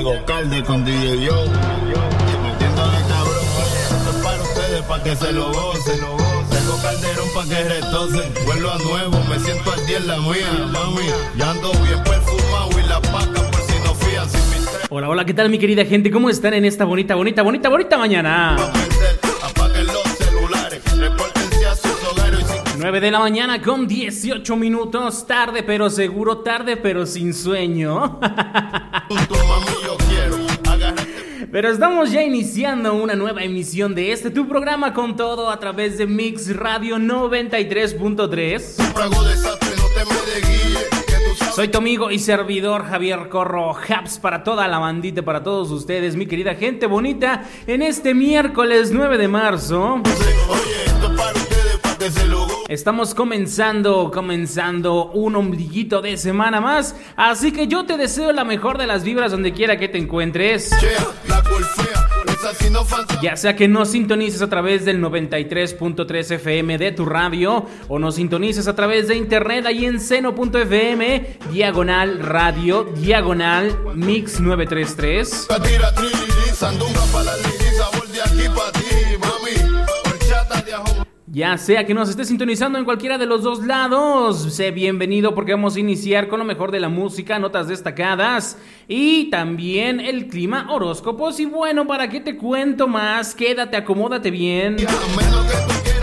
El Gocalde con DJ Yo. Metiendo de cabrón, oye, esto es para ustedes, para que se lo gocen. Tengo calderón pa' que retocen. Vuelvo a nuevo, me siento al día en la mía, mami. Ya ando bien perfumado y la paca por si no fían sin mi tres. Hola, hola, ¿qué tal mi querida gente? ¿Cómo están en esta bonita, bonita, bonita, bonita mañana? Apaguen los celulares, repórtense a sus hogares y sin 9 de la mañana con 18 minutos, tarde pero seguro, tarde pero sin sueño. Pero estamos ya iniciando una nueva emisión de este tu programa con todo a través de Mix Radio 93.3. Trago desastre, no te me de guille, que tú sabes. Soy tu amigo y servidor Javier Corro, Haps para toda la bandita, para todos ustedes, mi querida gente bonita, en este miércoles 9 de marzo. Que se lo gocen. Estamos comenzando, comenzando un ombliguito de semana más, así que yo te deseo la mejor de las vibras donde quiera que te encuentres. Ya sea que nos sintonices a través del 93.3 FM de tu radio o nos sintonices a través de internet ahí en seno.fm, diagonal radio, diagonal mix 933. Ya sea que nos estés sintonizando en cualquiera de los dos lados, sé bienvenido porque vamos a iniciar con lo mejor de la música, notas destacadas y también el clima, horóscopos. Y bueno, ¿para qué te cuento más? Quédate, acomódate bien.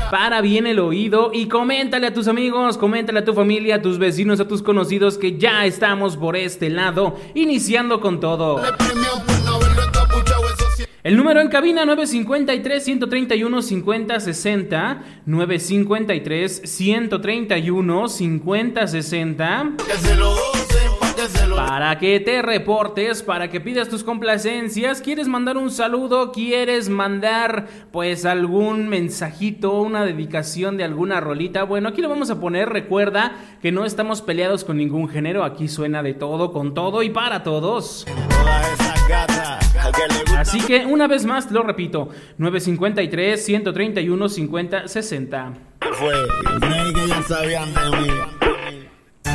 Para bien el oído y coméntale a tus amigos, coméntale a tu familia, a tus vecinos, a tus conocidos que ya estamos por este lado, iniciando con todo. El número en cabina 953-131-5060, 953-131-5060. Que se lo gocen, pa' que se lo Para que te reportes, para que pidas tus complacencias, quieres mandar un saludo, quieres mandar pues algún mensajito, una dedicación de alguna rolita, bueno, aquí lo vamos a poner, recuerda que no estamos peleados con ningún género, aquí suena de todo, con todo y para todos. Todas Así que una vez más te lo repito, 953-131-5060. Fue, creí que ya sabían de mí.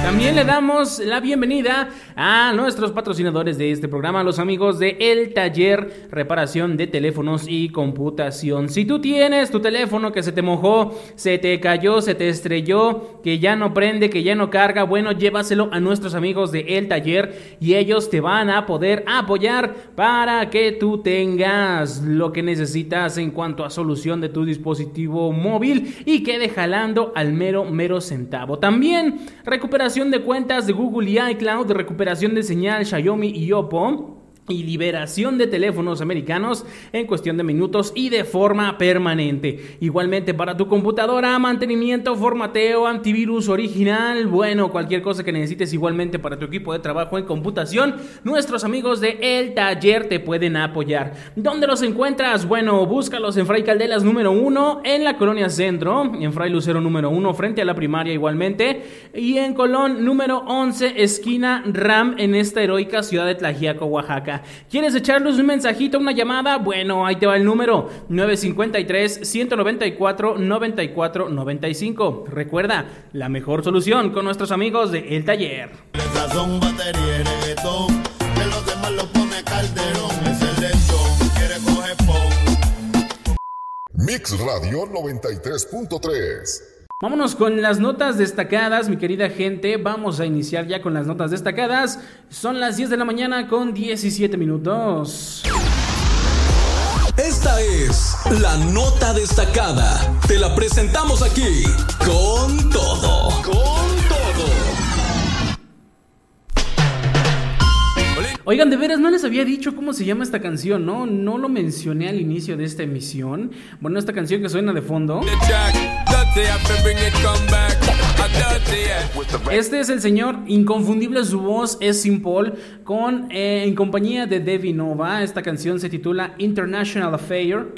También le damos la bienvenida a nuestros patrocinadores de este programa, los amigos de El Taller Reparación de Teléfonos y Computación. Si tú tienes tu teléfono que se te mojó, se te cayó, se te estrelló, que ya no prende, que ya no carga, bueno, llévaselo a nuestros amigos de El Taller y ellos te van a poder apoyar para que tú tengas lo que necesitas en cuanto a solución de tu dispositivo móvil y quede jalando al mero, mero centavo. También recuperación de cuentas de Google y iCloud, recuperación de señal Xiaomi y Oppo. Y liberación de teléfonos americanos en cuestión de minutos y de forma permanente. Igualmente para tu computadora, mantenimiento, formateo, antivirus original, bueno, cualquier cosa que necesites igualmente para tu equipo de trabajo en computación, nuestros amigos de El Taller te pueden apoyar. ¿Dónde los encuentras? Bueno, búscalos en Fray Caldelas número 1, en la Colonia Centro, en Fray Lucero número 1, frente a la primaria igualmente, y en Colón número 11, esquina Ram, en esta heroica ciudad de Tlajiaco, Oaxaca. ¿Quieres echarles un mensajito, una llamada? Bueno, ahí te va el número 953-194-9495. Recuerda, la mejor solución con nuestros amigos de El Taller. Mix Radio 93.3. Vámonos con las notas destacadas, mi querida gente. Vamos a iniciar ya con las notas destacadas. Son las 10 de la mañana con 17 minutos. Esta es la nota destacada. Te la presentamos aquí con todo. Con todo. Oigan, de veras, no les había dicho cómo se llama esta canción, ¿no? No lo mencioné al inicio de esta emisión. Bueno, esta canción que suena de fondo. See, I have to bring it, come back. Este es el señor inconfundible, su voz es Simple, con, eh, en compañía de Devi Nova. Esta canción se titula International Affair.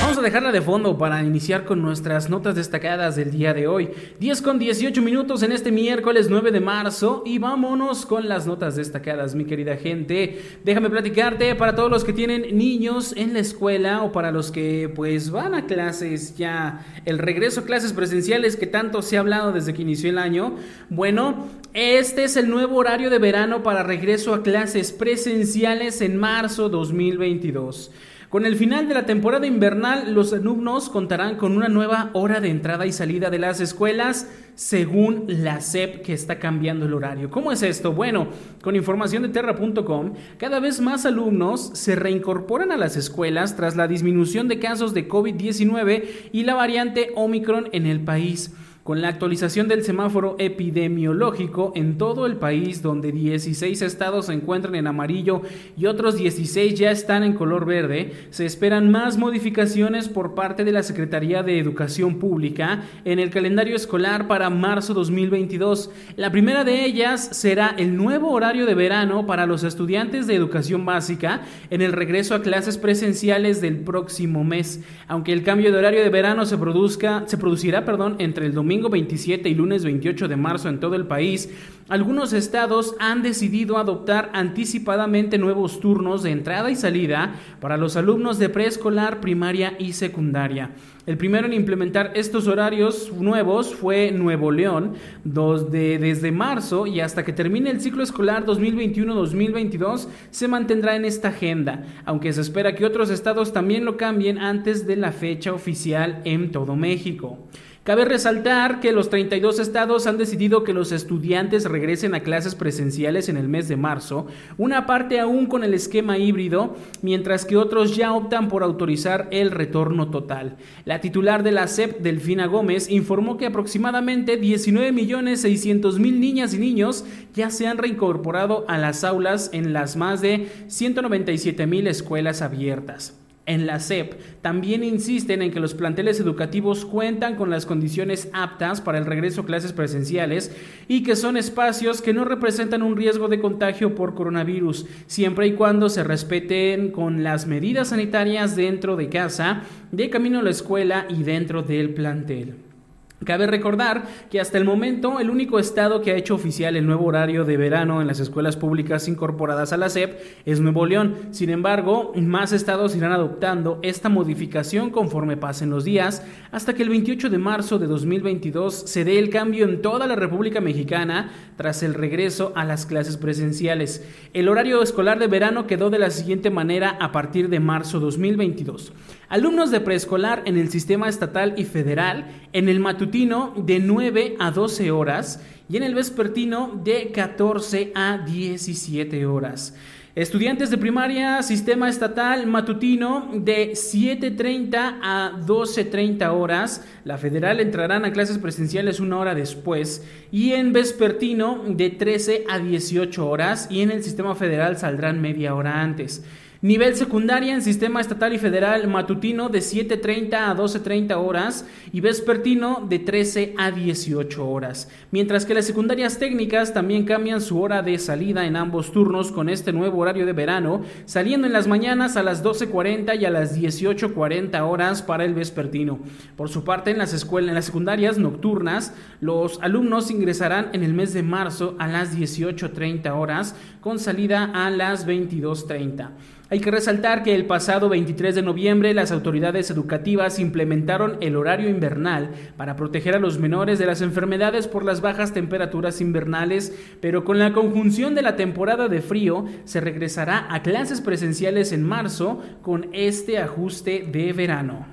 Vamos a dejarla de fondo para iniciar con nuestras notas destacadas del día de hoy. 10 con 18 minutos en este miércoles 9 de marzo y vámonos con las notas destacadas, mi querida gente. Déjame platicarte para todos los que tienen niños en la escuela o para los que pues van a clases ya, el regreso a clases presenciales que tanto se ha hablado desde que inició el año. Bueno, este es el nuevo horario de verano para regreso a clases presenciales en marzo 2022. Con el final de la temporada invernal, los alumnos contarán con una nueva hora de entrada y salida de las escuelas según la SEP que está cambiando el horario. ¿Cómo es esto? Bueno, con información de terra.com, cada vez más alumnos se reincorporan a las escuelas tras la disminución de casos de COVID-19 y la variante Omicron en el país. Con la actualización del semáforo epidemiológico en todo el país, donde 16 estados se encuentran en amarillo y otros 16 ya están en color verde, se esperan más modificaciones por parte de la Secretaría de Educación Pública en el calendario escolar para marzo 2022. La primera de ellas será el nuevo horario de verano para los estudiantes de educación básica en el regreso a clases presenciales del próximo mes. Aunque el cambio de horario de verano se produzca, se producirá, perdón, entre el domingo domingo 27 y lunes 28 de marzo en todo el país, algunos estados han decidido adoptar anticipadamente nuevos turnos de entrada y salida para los alumnos de preescolar, primaria y secundaria. El primero en implementar estos horarios nuevos fue Nuevo León, desde marzo y hasta que termine el ciclo escolar 2021-2022 se mantendrá en esta agenda, aunque se espera que otros estados también lo cambien antes de la fecha oficial en todo México. Cabe resaltar que los 32 estados han decidido que los estudiantes regresen a clases presenciales en el mes de marzo, una parte aún con el esquema híbrido, mientras que otros ya optan por autorizar el retorno total. La titular de la SEP, Delfina Gómez, informó que aproximadamente 19.600.000 niñas y niños ya se han reincorporado a las aulas en las más de 197.000 escuelas abiertas. En la SEP también insisten en que los planteles educativos cuentan con las condiciones aptas para el regreso a clases presenciales y que son espacios que no representan un riesgo de contagio por coronavirus, siempre y cuando se respeten con las medidas sanitarias dentro de casa, de camino a la escuela y dentro del plantel. Cabe recordar que hasta el momento el único estado que ha hecho oficial el nuevo horario de verano en las escuelas públicas incorporadas a la SEP es Nuevo León. Sin embargo, más estados irán adoptando esta modificación conforme pasen los días hasta que el 28 de marzo de 2022 se dé el cambio en toda la República Mexicana tras el regreso a las clases presenciales. El horario escolar de verano quedó de la siguiente manera a partir de marzo 2022. Alumnos de preescolar en el sistema estatal y federal, en el matutino de 9 a 12 horas y en el vespertino de 14 a 17 horas. Estudiantes de primaria, sistema estatal matutino de 7.30 a 12.30 horas. La federal entrarán a clases presenciales una hora después. Y en vespertino de 13 a 18 horas. Y en el sistema federal saldrán media hora antes. Nivel secundaria en sistema estatal y federal matutino de 7.30 a 12.30 horas y vespertino de 13 a 18 horas. Mientras que las secundarias técnicas también cambian su hora de salida en ambos turnos con este nuevo horario de verano, saliendo en las mañanas a las 12.40 y a las 18.40 horas para el vespertino. Por su parte, en las escuelas, en las secundarias nocturnas, los alumnos ingresarán en el mes de marzo a las 18.30 horas con salida a las 22.30. Hay que resaltar que el pasado 23 de noviembre las autoridades educativas implementaron el horario invernal para proteger a los menores de las enfermedades por las bajas temperaturas invernales, pero con la conjunción de la temporada de frío se regresará a clases presenciales en marzo con este ajuste de verano.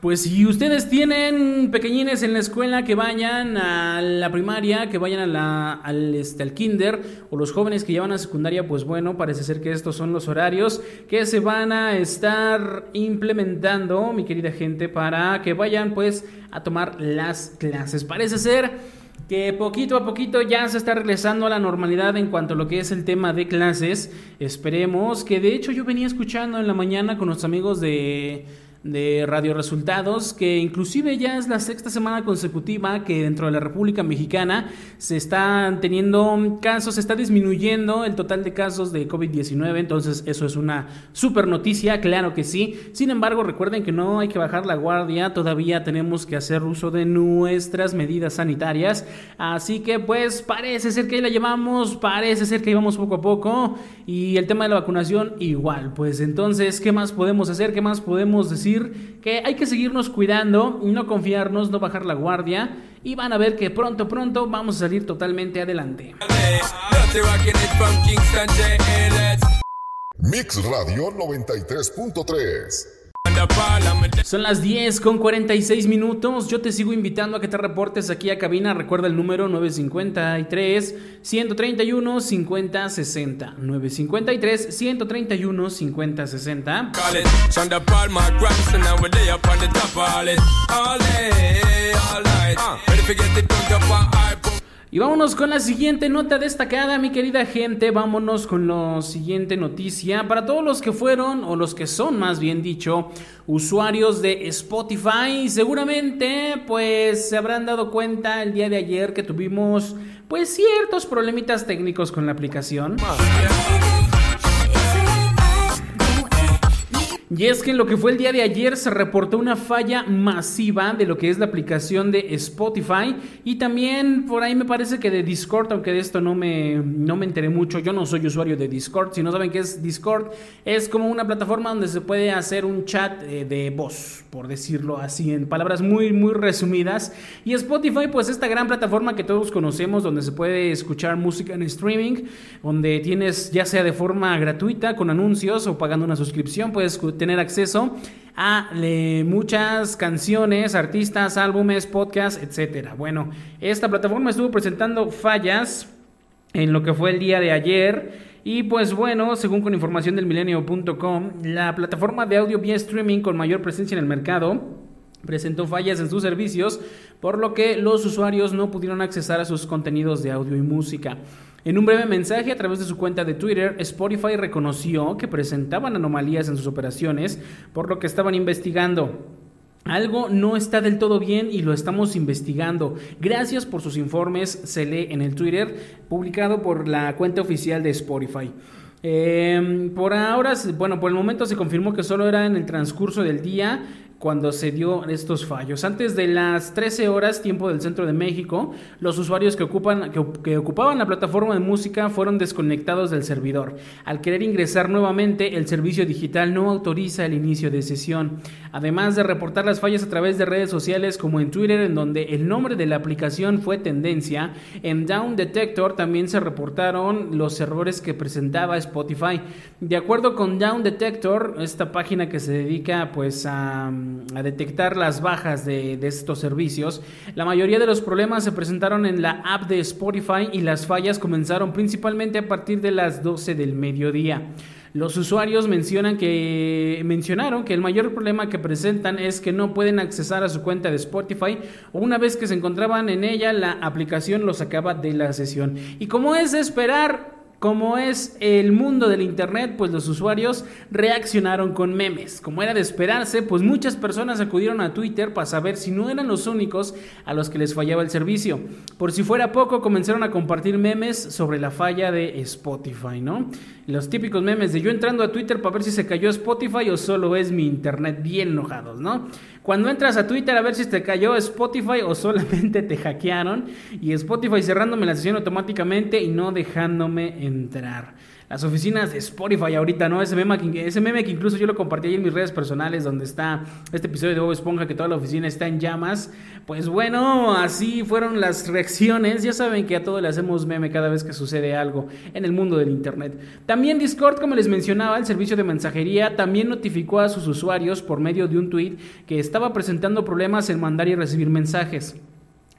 Pues si ustedes tienen pequeñines en la escuela que vayan a la primaria, que vayan a la, al, este, al kinder, o los jóvenes que ya van a secundaria, pues bueno, parece ser que estos son los horarios que se van a estar implementando, mi querida gente, para que vayan pues a tomar las clases. Parece ser que poquito a poquito ya se está regresando a la normalidad en cuanto a lo que es el tema de clases. Esperemos que de hecho yo venía escuchando en la mañana con los amigos de de Radio Resultados, que inclusive ya es la sexta semana consecutiva que dentro de la República Mexicana se están teniendo casos, se está disminuyendo el total de casos de COVID-19, entonces eso es una super noticia, claro que sí. Sin embargo, recuerden que no hay que bajar la guardia, todavía tenemos que hacer uso de nuestras medidas sanitarias, así que pues parece ser que ahí la llevamos, parece ser que íbamos poco a poco y el tema de la vacunación igual, pues entonces, ¿qué más podemos hacer? ¿Qué más podemos decir? Que hay que seguirnos cuidando, no confiarnos, no bajar la guardia y van a ver que pronto, pronto vamos a salir totalmente adelante. Mix Radio 93.3 son las 10 con 46 minutos. Yo te sigo invitando a que te reportes aquí a cabina. Recuerda el número 953 131 5060. 953 131 5060. Y vámonos con la siguiente nota destacada, mi querida gente. Vámonos con la siguiente noticia. Para todos los que fueron, o los que son más bien dicho, usuarios de Spotify, seguramente pues se habrán dado cuenta el día de ayer que tuvimos pues ciertos problemitas técnicos con la aplicación. Y es que en lo que fue el día de ayer se reportó una falla masiva de lo que es la aplicación de Spotify. Y también por ahí me parece que de Discord, aunque de esto no me, no me enteré mucho, yo no soy usuario de Discord, si no saben qué es Discord, es como una plataforma donde se puede hacer un chat eh, de voz, por decirlo así, en palabras muy, muy resumidas. Y Spotify, pues esta gran plataforma que todos conocemos, donde se puede escuchar música en streaming, donde tienes ya sea de forma gratuita, con anuncios o pagando una suscripción, puedes tener acceso a muchas canciones, artistas, álbumes, podcasts, etcétera. Bueno, esta plataforma estuvo presentando fallas en lo que fue el día de ayer. Y pues bueno, según con información del milenio.com, la plataforma de audio vía streaming con mayor presencia en el mercado presentó fallas en sus servicios, por lo que los usuarios no pudieron accesar a sus contenidos de audio y música. En un breve mensaje a través de su cuenta de Twitter, Spotify reconoció que presentaban anomalías en sus operaciones, por lo que estaban investigando. Algo no está del todo bien y lo estamos investigando. Gracias por sus informes, se lee en el Twitter publicado por la cuenta oficial de Spotify. Em, por ahora, bueno, por el momento se confirmó que solo era en el transcurso del día cuando se dio estos fallos. Antes de las 13 horas, tiempo del centro de México, los usuarios que, ocupan, que, ocupaban la plataforma de música fueron desconectados del servidor. Al querer ingresar nuevamente, el servicio digital no autoriza el inicio de sesión. Además de reportar las fallas a través de redes sociales como en Twitter, en donde el nombre de la aplicación fue tendencia, en Down Detector también se reportaron los errores que presentaba Spotify. De acuerdo con Down Detector, esta página que se dedica pues a a detectar las bajas de, estos servicios. La mayoría de los problemas se presentaron en la app de Spotify y las fallas comenzaron principalmente a partir de las 12 del mediodía. Los usuarios mencionan que, mencionaron que el mayor problema que presentan es que no pueden accesar a su cuenta de Spotify una vez que se encontraban en ella la aplicación los sacaba de la sesión. Y como es de esperar, como es el mundo del Internet, pues los usuarios reaccionaron con memes. Como era de esperarse, pues muchas personas acudieron a Twitter para saber si no eran los únicos a los que les fallaba el servicio. Por si fuera poco, comenzaron a compartir memes sobre la falla de Spotify, ¿no? Los típicos memes de yo entrando a Twitter para ver si se cayó Spotify o solo es mi Internet bien enojados, ¿no? Cuando entras a Twitter a ver si te cayó Spotify o solamente te hackearon y Spotify cerrándome la sesión automáticamente y no dejándome entrar. Las oficinas de Spotify ahorita, ¿no? Ese meme, que, ese meme que incluso yo lo compartí ahí en mis redes personales, donde está este episodio de Bob Esponja, que toda la oficina está en llamas. Pues bueno, así fueron las reacciones. Ya saben que a todo le hacemos meme cada vez que sucede algo en el mundo del Internet. También Discord, como les mencionaba, el servicio de mensajería también notificó a sus usuarios por medio de un tweet que estaba presentando problemas en mandar y recibir mensajes.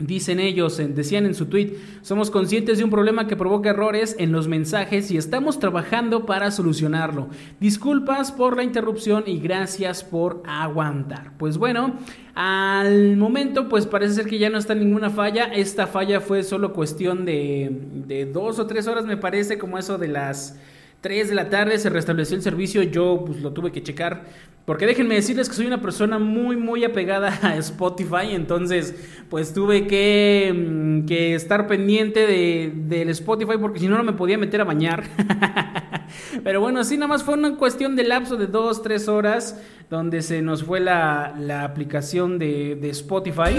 Dicen ellos, decían en su tweet, somos conscientes de un problema que provoca errores en los mensajes y estamos trabajando para solucionarlo. Disculpas por la interrupción y gracias por aguantar. Pues bueno, al momento pues parece ser que ya no está ninguna falla. Esta falla fue solo cuestión de, de dos o tres horas me parece, como eso de las 3 de la tarde se restableció el servicio, yo pues lo tuve que checar, porque déjenme decirles que soy una persona muy muy apegada a Spotify, entonces pues tuve que, mm, que estar pendiente de, del Spotify porque si no no me podía meter a bañar. Pero bueno, así nada más fue una cuestión de lapso de 2, 3 horas donde se nos fue la, la aplicación de, de Spotify.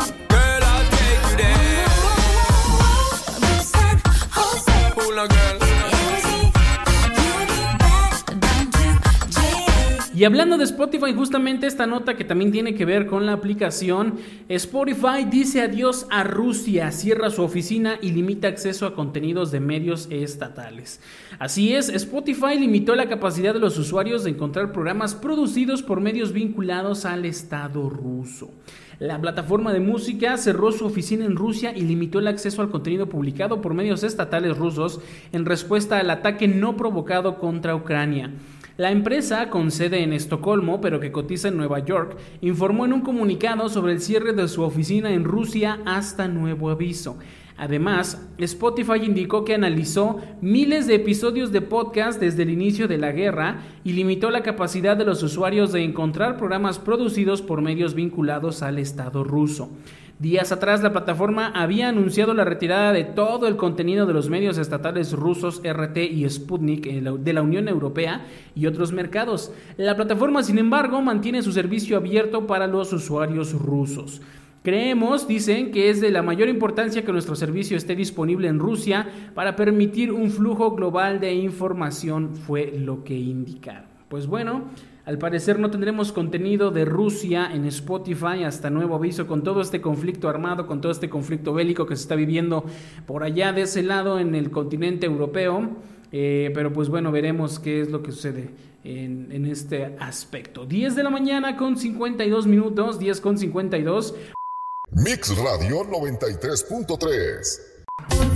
Y hablando de Spotify, justamente esta nota que también tiene que ver con la aplicación, Spotify dice adiós a Rusia, cierra su oficina y limita acceso a contenidos de medios estatales. Así es, Spotify limitó la capacidad de los usuarios de encontrar programas producidos por medios vinculados al Estado ruso. La plataforma de música cerró su oficina en Rusia y limitó el acceso al contenido publicado por medios estatales rusos en respuesta al ataque no provocado contra Ucrania. La empresa, con sede en Estocolmo pero que cotiza en Nueva York, informó en un comunicado sobre el cierre de su oficina en Rusia hasta nuevo aviso. Además, Spotify indicó que analizó miles de episodios de podcast desde el inicio de la guerra y limitó la capacidad de los usuarios de encontrar programas producidos por medios vinculados al Estado ruso. Días atrás, la plataforma había anunciado la retirada de todo el contenido de los medios estatales rusos RT y Sputnik eh, de la Unión Europea y otros mercados. La plataforma, sin embargo, mantiene su servicio abierto para los usuarios rusos. Creemos, dicen, que es de la mayor importancia que nuestro servicio esté disponible en Rusia para permitir un flujo global de información, fue lo que indicaron. Pues bueno, al parecer no tendremos contenido de Rusia en Spotify hasta nuevo aviso con todo este conflicto armado, con todo este conflicto bélico que se está viviendo por allá de ese lado en el continente europeo. Eh, pero pues bueno, veremos qué es lo que sucede en, en, este aspecto. 10 de la mañana con 52 minutos, 10 con 52. Mix Radio 93.3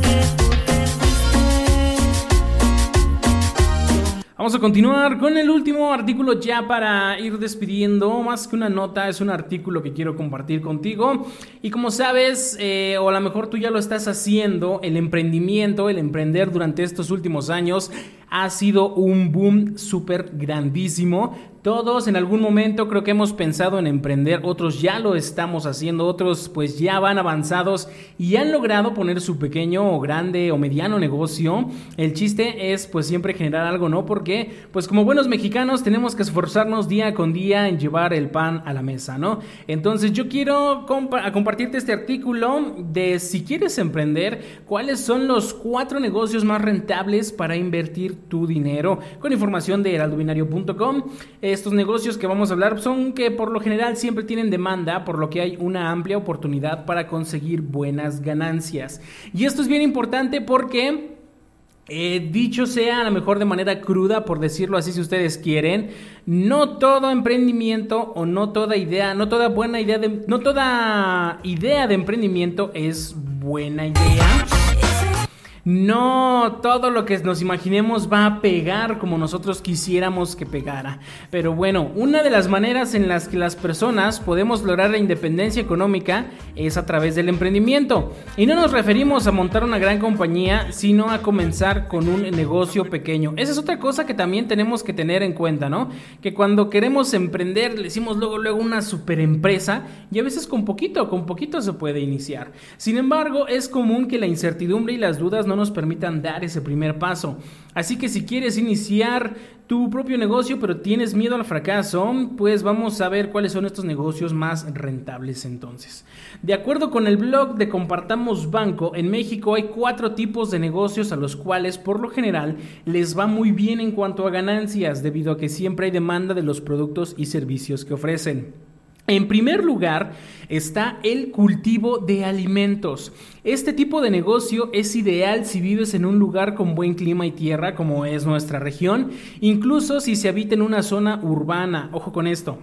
Vamos a continuar con el último artículo ya para ir despidiendo. Más que una nota, es un artículo que quiero compartir contigo. Y como sabes, eh, o a lo mejor tú ya lo estás haciendo, el emprendimiento, el emprender durante estos últimos años ha sido un boom súper grandísimo. Todos en algún momento creo que hemos pensado en emprender, otros ya lo estamos haciendo, otros pues ya van avanzados y han logrado poner su pequeño o grande o mediano negocio. El chiste es pues siempre generar algo, ¿no? Porque pues como buenos mexicanos tenemos que esforzarnos día con día en llevar el pan a la mesa, ¿no? Entonces yo quiero compartirte este artículo de si quieres emprender, cuáles son los cuatro negocios más rentables para invertir tu dinero con información de heraldobinario.com estos negocios que vamos a hablar son que por lo general siempre tienen demanda, por lo que hay una amplia oportunidad para conseguir buenas ganancias. Y esto es bien importante porque... Eh, dicho sea a lo mejor de manera cruda, por decirlo así si ustedes quieren, no todo emprendimiento o no toda idea, no toda buena idea de, no toda idea de emprendimiento es buena idea. No todo lo que nos imaginemos va a pegar como nosotros quisiéramos que pegara. Pero bueno, una de las maneras en las que las personas podemos lograr la independencia económica es a través del emprendimiento. Y no nos referimos a montar una gran compañía, sino a comenzar con un negocio pequeño. Esa es otra cosa que también tenemos que tener en cuenta, ¿no? Que cuando queremos emprender, le decimos luego, luego una super empresa y a veces con poquito, con poquito se puede iniciar. Sin embargo, es común que la incertidumbre y las dudas no no nos permitan dar ese primer paso. Así que si quieres iniciar tu propio negocio pero tienes miedo al fracaso, pues vamos a ver cuáles son estos negocios más rentables entonces. De acuerdo con el blog de Compartamos Banco, en México hay cuatro tipos de negocios a los cuales por lo general les va muy bien en cuanto a ganancias debido a que siempre hay demanda de los productos y servicios que ofrecen. En primer lugar está el cultivo de alimentos. Este tipo de negocio es ideal si vives en un lugar con buen clima y tierra como es nuestra región, incluso si se habita en una zona urbana. Ojo con esto.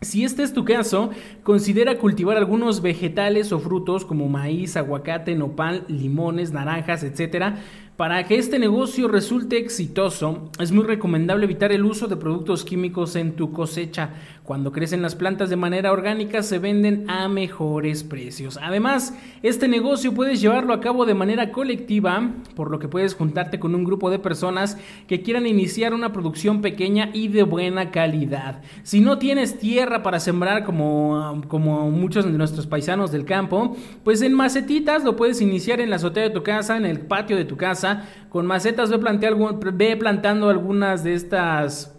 Si este es tu caso, considera cultivar algunos vegetales o frutos como maíz, aguacate, nopal, limones, naranjas, etc., para que este negocio resulte exitoso, es muy recomendable evitar el uso de productos químicos en tu cosecha. Cuando crecen las plantas de manera orgánica se venden a mejores precios. Además, este negocio puedes llevarlo a cabo de manera colectiva, por lo que puedes juntarte con un grupo de personas que quieran iniciar una producción pequeña y de buena calidad. Si no tienes tierra para sembrar como, como muchos de nuestros paisanos del campo, pues en macetitas lo puedes iniciar en la azotea de tu casa, en el patio de tu casa, con macetas ve, plantando algunas de estas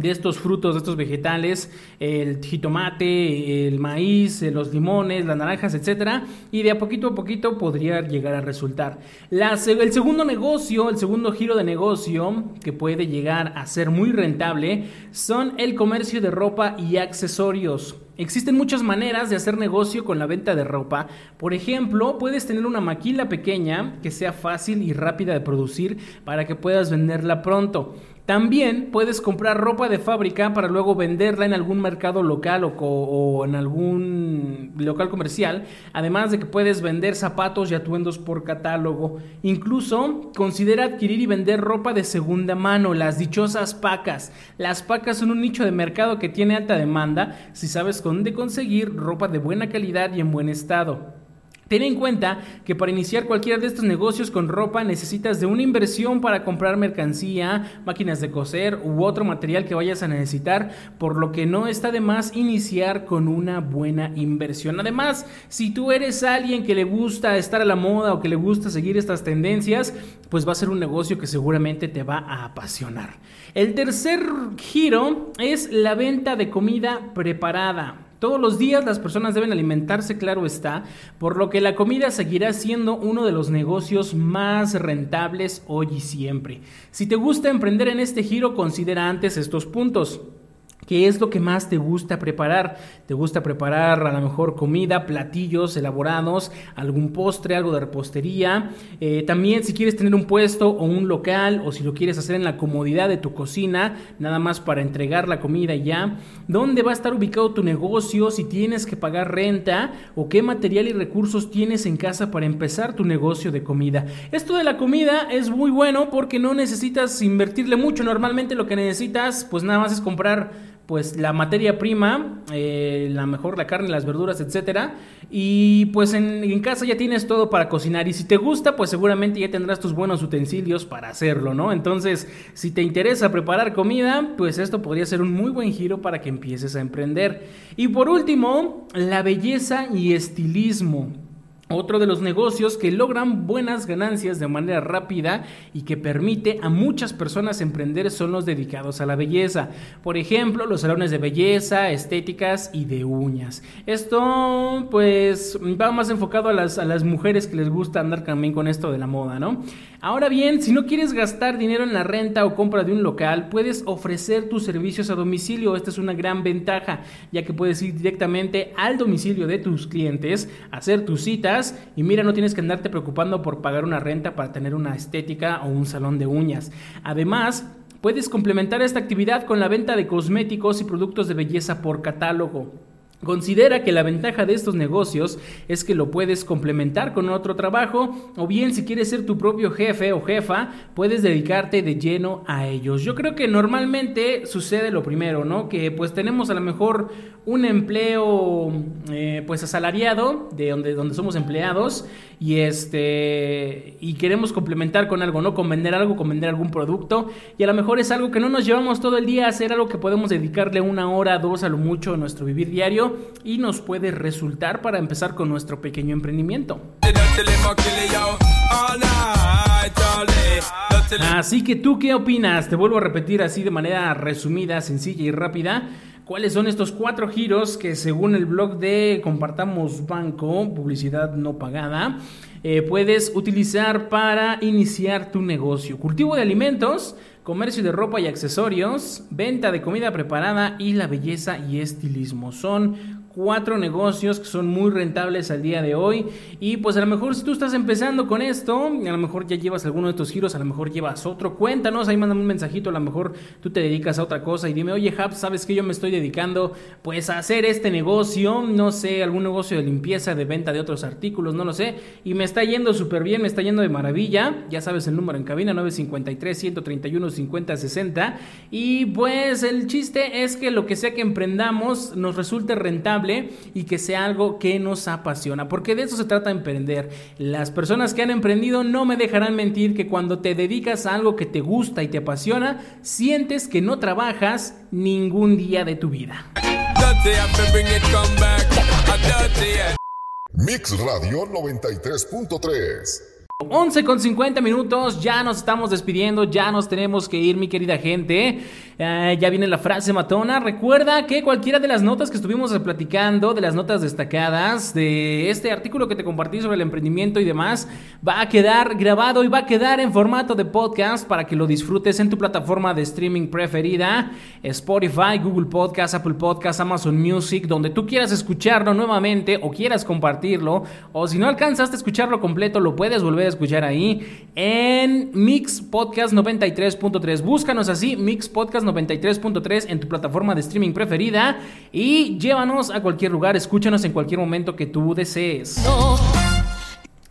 de estos frutos, de estos vegetales, el jitomate, el maíz, los limones, las naranjas, etcétera, y de a poquito a poquito podría llegar a resultar. el segundo negocio, el segundo giro de negocio que puede llegar a ser muy rentable son el comercio de ropa y accesorios. Existen muchas maneras de hacer negocio con la venta de ropa. Por ejemplo, puedes tener una maquila pequeña que sea fácil y rápida de producir para que puedas venderla pronto. También puedes comprar ropa de fábrica para luego venderla en algún mercado local o, en algún local comercial, además de que puedes vender zapatos y atuendos por catálogo. Incluso considera adquirir y vender ropa de segunda mano, las dichosas pacas. Las pacas son un nicho de mercado que tiene alta demanda si sabes dónde conseguir ropa de buena calidad y en buen estado. Ten en cuenta que para iniciar cualquiera de estos negocios con ropa necesitas de una inversión para comprar mercancía, máquinas de coser u otro material que vayas a necesitar, por lo que no está de más iniciar con una buena inversión. Además, si tú eres alguien que le gusta estar a la moda o que le gusta seguir estas tendencias, pues va a ser un negocio que seguramente te va a apasionar. El tercer giro es la venta de comida preparada. Todos los días las personas deben alimentarse, claro está, por lo que la comida seguirá siendo uno de los negocios más rentables hoy y siempre. Si te gusta emprender en este giro, considera antes estos puntos. ¿Qué es lo que más te gusta preparar? ¿Te gusta preparar a lo mejor comida, platillos elaborados, algún postre, algo de repostería? Eh, también si quieres tener un puesto o un local o si lo quieres hacer en la comodidad de tu cocina, nada más para entregar la comida ya. ¿Dónde va a estar ubicado tu negocio? Si tienes que pagar renta o qué material y recursos tienes en casa para empezar tu negocio de comida. Esto de la comida es muy bueno porque no necesitas invertirle mucho. Normalmente lo que necesitas pues nada más es comprar pues la materia prima, eh, la mejor la carne, las verduras, etcétera, y pues en, en, casa ya tienes todo para cocinar y si te gusta, pues seguramente ya tendrás tus buenos utensilios para hacerlo, ¿no? Entonces, si te interesa preparar comida, pues esto podría ser un muy buen giro para que empieces a emprender. Y por último, la belleza y estilismo. Otro de los negocios que logran buenas ganancias de manera rápida y que permite a muchas personas emprender son los dedicados a la belleza. Por ejemplo, los salones de belleza, estéticas y de uñas. Esto pues va más enfocado a las, a las mujeres que les gusta andar también con esto de la moda, ¿no? Ahora bien, si no quieres gastar dinero en la renta o compra de un local, puedes ofrecer tus servicios a domicilio. Esta es una gran ventaja, ya que puedes ir directamente al domicilio de tus clientes, hacer tus citas, y mira, no tienes que andarte preocupando por pagar una renta para tener una estética o un salón de uñas. Además, puedes complementar esta actividad con la venta de cosméticos y productos de belleza por catálogo. Considera que la ventaja de estos negocios es que lo puedes complementar con otro trabajo o bien si quieres ser tu propio jefe o jefa, puedes dedicarte de lleno a ellos. Yo creo que normalmente sucede lo primero, ¿no? Que pues tenemos a lo mejor un empleo eh, pues asalariado de donde, donde somos empleados y este y queremos complementar con algo, ¿no? Con vender algo, con vender algún producto y a lo mejor es algo que no nos llevamos todo el día a hacer, algo que podemos dedicarle una hora, dos a lo mucho a nuestro vivir diario y nos puede resultar para empezar con nuestro pequeño emprendimiento. Así que tú qué opinas? Te vuelvo a repetir así de manera resumida, sencilla y rápida. ¿Cuáles son estos cuatro giros que según el blog de Compartamos Banco, publicidad no pagada, eh, puedes utilizar para iniciar tu negocio? Cultivo de alimentos, comercio de ropa y accesorios, venta de comida preparada y la belleza y estilismo. Son cuatro negocios que son muy rentables al día de hoy. Y pues a lo mejor si tú estás empezando con esto, a lo mejor ya llevas alguno de estos giros, a lo mejor llevas otro, cuéntanos, ahí mándame un mensajito, a lo mejor tú te dedicas a otra cosa y dime, oye Hub, ¿sabes que yo me estoy dedicando pues a hacer este negocio? No sé, algún negocio de limpieza, de venta de otros artículos, no lo sé. Y me está yendo súper bien, me está yendo de maravilla. Ya sabes el número en cabina, 953-131-5060. Y pues el chiste es que lo que sea que emprendamos nos resulte rentable y que sea algo que nos apasiona, porque de eso se trata emprender. Las personas que han emprendido no me dejarán mentir que cuando te dedicas a algo que te gusta y te apasiona, sientes que no trabajas ningún día de tu vida. Mix Radio 93.3 11 con 50 minutos, ya nos estamos despidiendo, ya nos tenemos que ir, mi querida gente. Eh, ya viene la frase matona. Recuerda que cualquiera de las notas que estuvimos platicando, de las notas destacadas, de este artículo que te compartí sobre el emprendimiento y demás, va a quedar grabado y va a quedar en formato de podcast para que lo disfrutes en tu plataforma de streaming preferida: Spotify, Google Podcast, Apple Podcast, Amazon Music, donde tú quieras escucharlo nuevamente o quieras compartirlo. O si no alcanzaste a escucharlo completo, lo puedes volver a escuchar ahí en Mix Podcast 93.3. Búscanos así, Mix Podcast 93.3 en tu plataforma de streaming preferida y llévanos a cualquier lugar, escúchanos en cualquier momento que tú desees.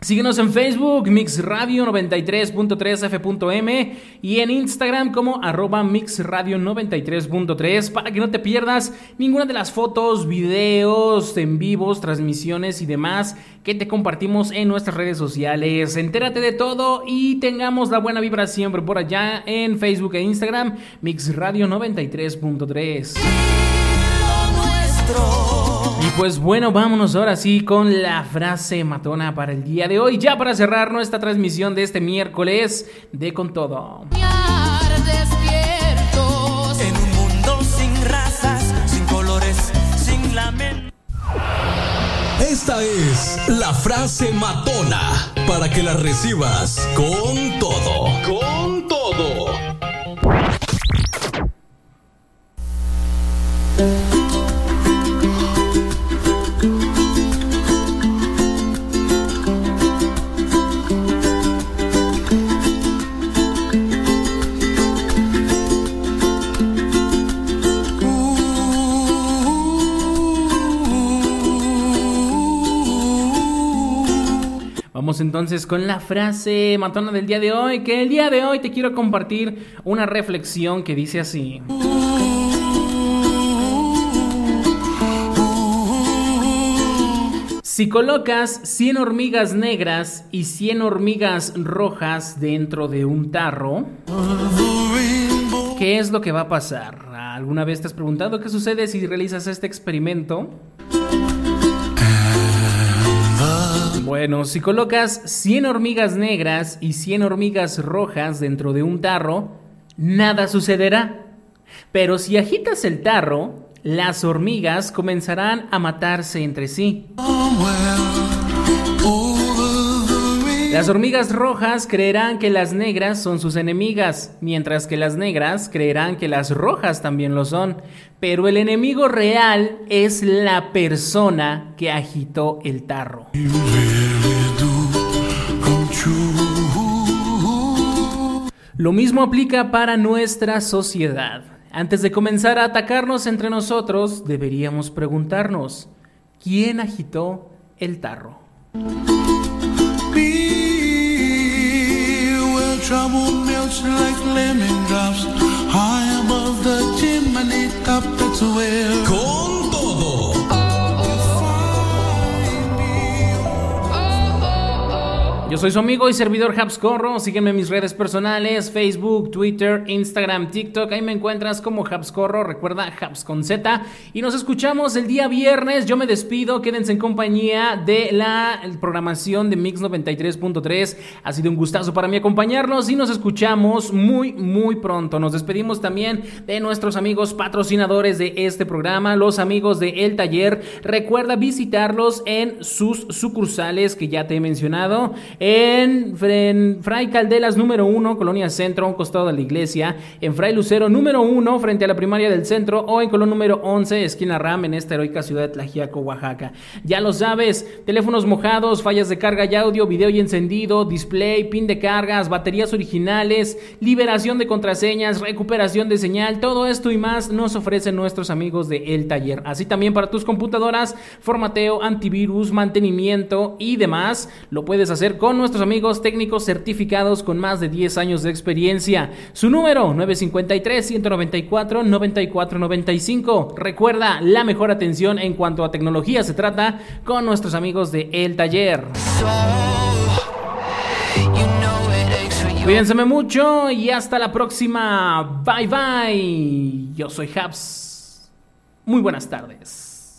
Síguenos en Facebook, Mix Radio 93.3 F.M y en Instagram como arroba Mix Radio 93.3 para que no te pierdas ninguna de las fotos, videos, en vivos, transmisiones y demás que te compartimos en nuestras redes sociales. Entérate de todo y tengamos la buena vibra siempre por allá en Facebook e Instagram, Mix Radio 93.3. Y pues bueno, vámonos ahora sí con la frase matona para el día de hoy, ya para cerrar nuestra transmisión de este miércoles de Con Todo. despiertos en un mundo sin razas, sin colores, sin lamento. Esta es la frase matona para que la recibas con todo. Con todo. Vamos entonces con la frase matona del día de hoy, que el día de hoy te quiero compartir una reflexión que dice así. Si colocas 100 hormigas negras y 100 hormigas rojas dentro de un tarro, ¿qué es lo que va a pasar? ¿Alguna vez te has preguntado qué sucede si realizas este experimento? Bueno, si colocas 100 hormigas negras y 100 hormigas rojas dentro de un tarro, nada sucederá. Pero si agitas el tarro, las hormigas comenzarán a matarse entre sí. Las hormigas rojas creerán que las negras son sus enemigas, mientras que las negras creerán que las rojas también lo son. Pero el enemigo real es la persona que agitó el tarro. Lo mismo aplica para nuestra sociedad. Antes de comenzar a atacarnos entre nosotros, deberíamos preguntarnos, ¿quién agitó el tarro? Yo soy su amigo y servidor Habscorro. Sígueme en mis redes personales: Facebook, Twitter, Instagram, TikTok. Ahí me encuentras como Habscorro. Recuerda, Habs con Z. Y nos escuchamos el día viernes. Yo me despido. Quédense en compañía de la programación de Mix 93.3. Ha sido un gustazo para mí acompañarlos y nos escuchamos muy, muy pronto. Nos despedimos también de nuestros amigos patrocinadores de este programa, los amigos de El Taller. Recuerda visitarlos en sus sucursales que ya te he mencionado. En, Fray Caldelas número 1, Colonia Centro, un costado de la iglesia. En Fray Lucero número 1, frente a la primaria del centro. O en Colón número 11, esquina Ram, en esta heroica ciudad de Tlajiaco, Oaxaca. Ya lo sabes, teléfonos mojados, fallas de carga y audio, video y encendido, display, pin de cargas, baterías originales, liberación de contraseñas, recuperación de señal, todo esto y más nos ofrecen nuestros amigos de El Taller. Así también para tus computadoras, formateo, antivirus, mantenimiento y demás, lo puedes hacer con nuestros amigos técnicos certificados con más de 10 años de experiencia. Su número 953 194 9495. Recuerda la mejor atención en cuanto a tecnología se trata con nuestros amigos de El Taller. Cuídense mucho y hasta la próxima. Bye bye. Yo soy Habs. Muy buenas tardes.